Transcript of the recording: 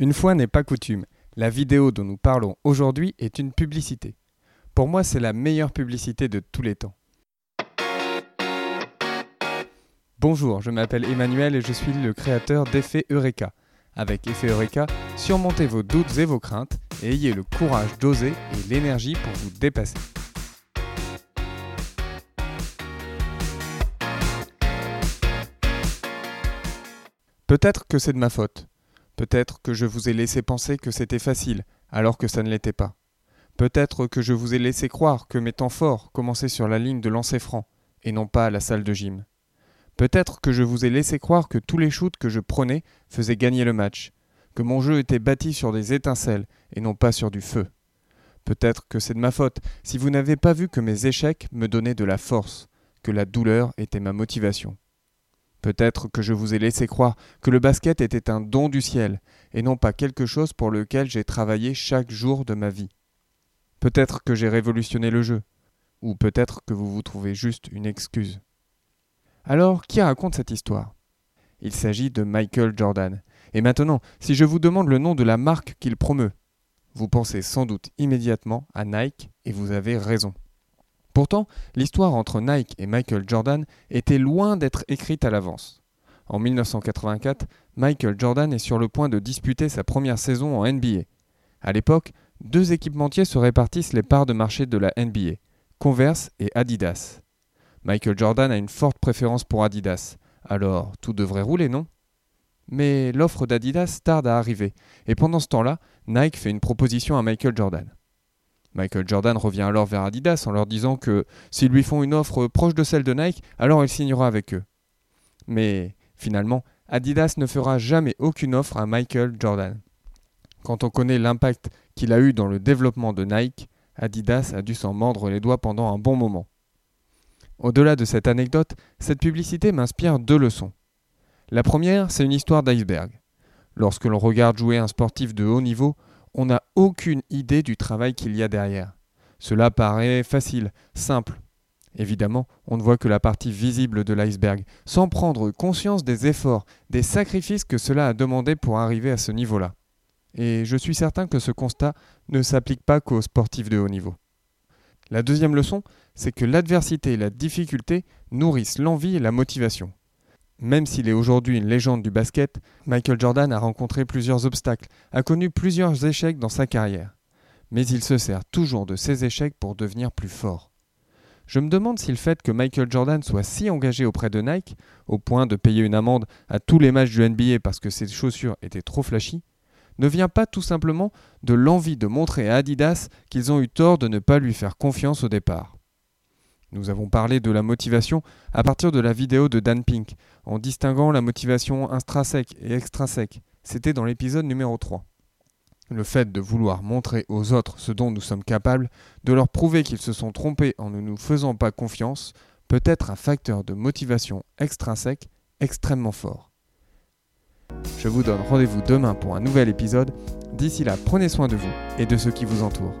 Une fois n'est pas coutume, la vidéo dont nous parlons aujourd'hui est une publicité. Pour moi, c'est la meilleure publicité de tous les temps. Bonjour, je m'appelle Emmanuel et je suis le créateur d'Effet Eureka. Avec Effet Eureka, surmontez vos doutes et vos craintes et ayez le courage d'oser et l'énergie pour vous dépasser. Peut-être que c'est de ma faute. Peut-être que je vous ai laissé penser que c'était facile, alors que ça ne l'était pas. Peut-être que je vous ai laissé croire que mes temps forts commençaient sur la ligne de lancer franc, et non pas à la salle de gym. Peut-être que je vous ai laissé croire que tous les shoots que je prenais faisaient gagner le match, que mon jeu était bâti sur des étincelles et non pas sur du feu. Peut-être que c'est de ma faute si vous n'avez pas vu que mes échecs me donnaient de la force, que la douleur était ma motivation. Peut-être que je vous ai laissé croire que le basket était un don du ciel, et non pas quelque chose pour lequel j'ai travaillé chaque jour de ma vie. Peut-être que j'ai révolutionné le jeu, ou peut-être que vous vous trouvez juste une excuse. Alors, qui raconte cette histoire? Il s'agit de Michael Jordan. Et maintenant, si je vous demande le nom de la marque qu'il promeut, vous pensez sans doute immédiatement à Nike, et vous avez raison. Pourtant, l'histoire entre Nike et Michael Jordan était loin d'être écrite à l'avance. En 1984, Michael Jordan est sur le point de disputer sa première saison en NBA. À l'époque, deux équipementiers se répartissent les parts de marché de la NBA, Converse et Adidas. Michael Jordan a une forte préférence pour Adidas, alors tout devrait rouler, non? Mais l'offre d'Adidas tarde à arriver, et pendant ce temps-là, Nike fait une proposition à Michael Jordan. Michael Jordan revient alors vers Adidas en leur disant que s'ils lui font une offre proche de celle de Nike, alors il signera avec eux. Mais finalement, Adidas ne fera jamais aucune offre à Michael Jordan. Quand on connaît l'impact qu'il a eu dans le développement de Nike, Adidas a dû s'en mordre les doigts pendant un bon moment. Au-delà de cette anecdote, cette publicité m'inspire deux leçons. La première, c'est une histoire d'iceberg. Lorsque l'on regarde jouer un sportif de haut niveau, on n'a aucune idée du travail qu'il y a derrière. Cela paraît facile, simple. Évidemment, on ne voit que la partie visible de l'iceberg, sans prendre conscience des efforts, des sacrifices que cela a demandé pour arriver à ce niveau-là. Et je suis certain que ce constat ne s'applique pas qu'aux sportifs de haut niveau. La deuxième leçon, c'est que l'adversité et la difficulté nourrissent l'envie et la motivation. Même s'il est aujourd'hui une légende du basket, Michael Jordan a rencontré plusieurs obstacles, a connu plusieurs échecs dans sa carrière. Mais il se sert toujours de ces échecs pour devenir plus fort. Je me demande si le fait que Michael Jordan soit si engagé auprès de Nike, au point de payer une amende à tous les matchs du NBA parce que ses chaussures étaient trop flashy, ne vient pas tout simplement de l'envie de montrer à Adidas qu'ils ont eu tort de ne pas lui faire confiance au départ. Nous avons parlé de la motivation à partir de la vidéo de Dan Pink, en distinguant la motivation intrinsèque et extrinsèque. C'était dans l'épisode numéro 3. Le fait de vouloir montrer aux autres ce dont nous sommes capables, de leur prouver qu'ils se sont trompés en ne nous faisant pas confiance, peut être un facteur de motivation extrinsèque extrêmement fort. Je vous donne rendez-vous demain pour un nouvel épisode. D'ici là, prenez soin de vous et de ceux qui vous entourent.